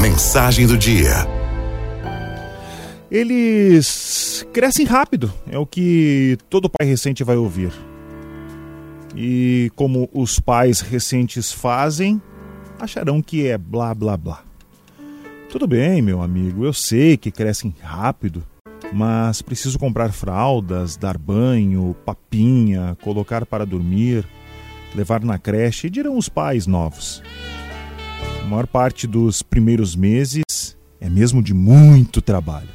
Mensagem do dia. Eles crescem rápido, é o que todo pai recente vai ouvir. E como os pais recentes fazem, acharão que é blá blá blá. Tudo bem, meu amigo, eu sei que crescem rápido, mas preciso comprar fraldas, dar banho, papinha, colocar para dormir, levar na creche, dirão os pais novos. A maior parte dos primeiros meses é mesmo de muito trabalho.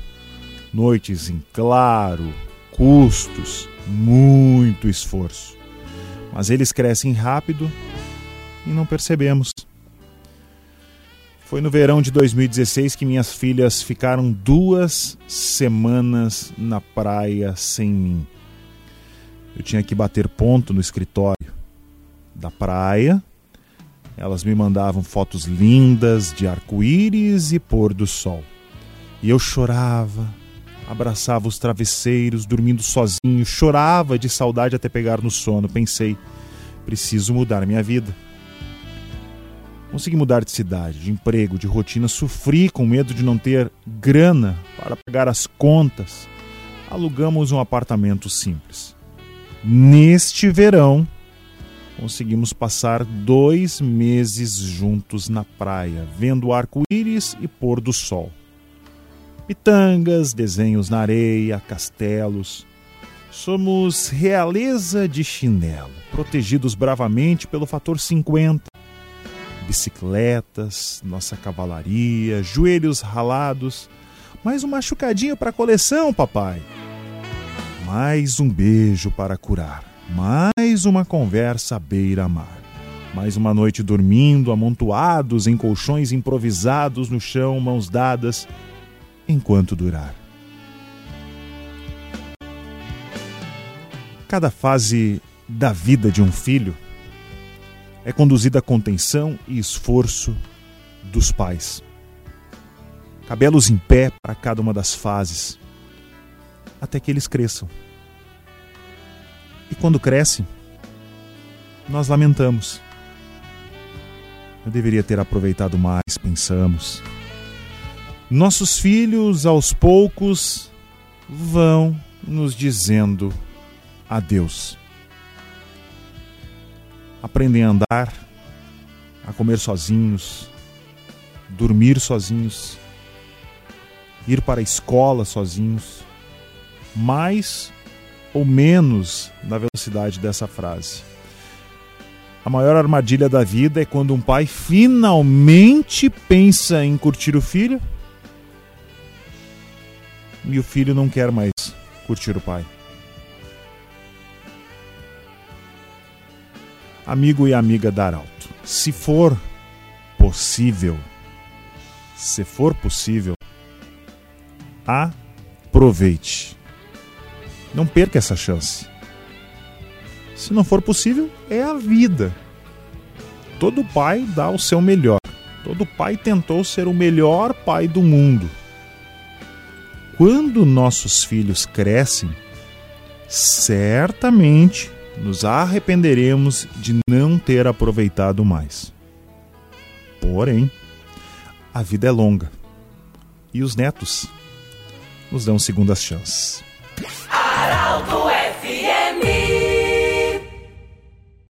Noites em claro, custos, muito esforço. Mas eles crescem rápido e não percebemos. Foi no verão de 2016 que minhas filhas ficaram duas semanas na praia sem mim. Eu tinha que bater ponto no escritório da praia elas me mandavam fotos lindas de arco-íris e pôr do sol. E eu chorava, abraçava os travesseiros, dormindo sozinho, chorava de saudade até pegar no sono. Pensei, preciso mudar minha vida. Consegui mudar de cidade, de emprego, de rotina, sofri com medo de não ter grana para pagar as contas. Alugamos um apartamento simples. Neste verão, conseguimos passar dois meses juntos na praia, vendo arco-íris e pôr do sol. Pitangas, desenhos na areia, castelos. Somos realeza de chinelo, protegidos bravamente pelo fator 50. Bicicletas, nossa cavalaria, joelhos ralados. Mais um machucadinho para a coleção, papai. Mais um beijo para curar mais uma conversa beira-mar. Mais uma noite dormindo, amontoados em colchões improvisados no chão, mãos dadas, enquanto durar. Cada fase da vida de um filho é conduzida a contenção e esforço dos pais. Cabelos em pé para cada uma das fases, até que eles cresçam quando cresce, nós lamentamos. Eu deveria ter aproveitado mais, pensamos. Nossos filhos, aos poucos, vão nos dizendo adeus. Aprendem a andar, a comer sozinhos, dormir sozinhos, ir para a escola sozinhos, mais ou menos na velocidade dessa frase. A maior armadilha da vida é quando um pai finalmente pensa em curtir o filho e o filho não quer mais curtir o pai. Amigo e amiga da Arauto, se for possível, se for possível, aproveite não perca essa chance. Se não for possível, é a vida. Todo pai dá o seu melhor. Todo pai tentou ser o melhor pai do mundo. Quando nossos filhos crescem, certamente nos arrependeremos de não ter aproveitado mais. Porém, a vida é longa e os netos nos dão segundas chances. Arauto FM.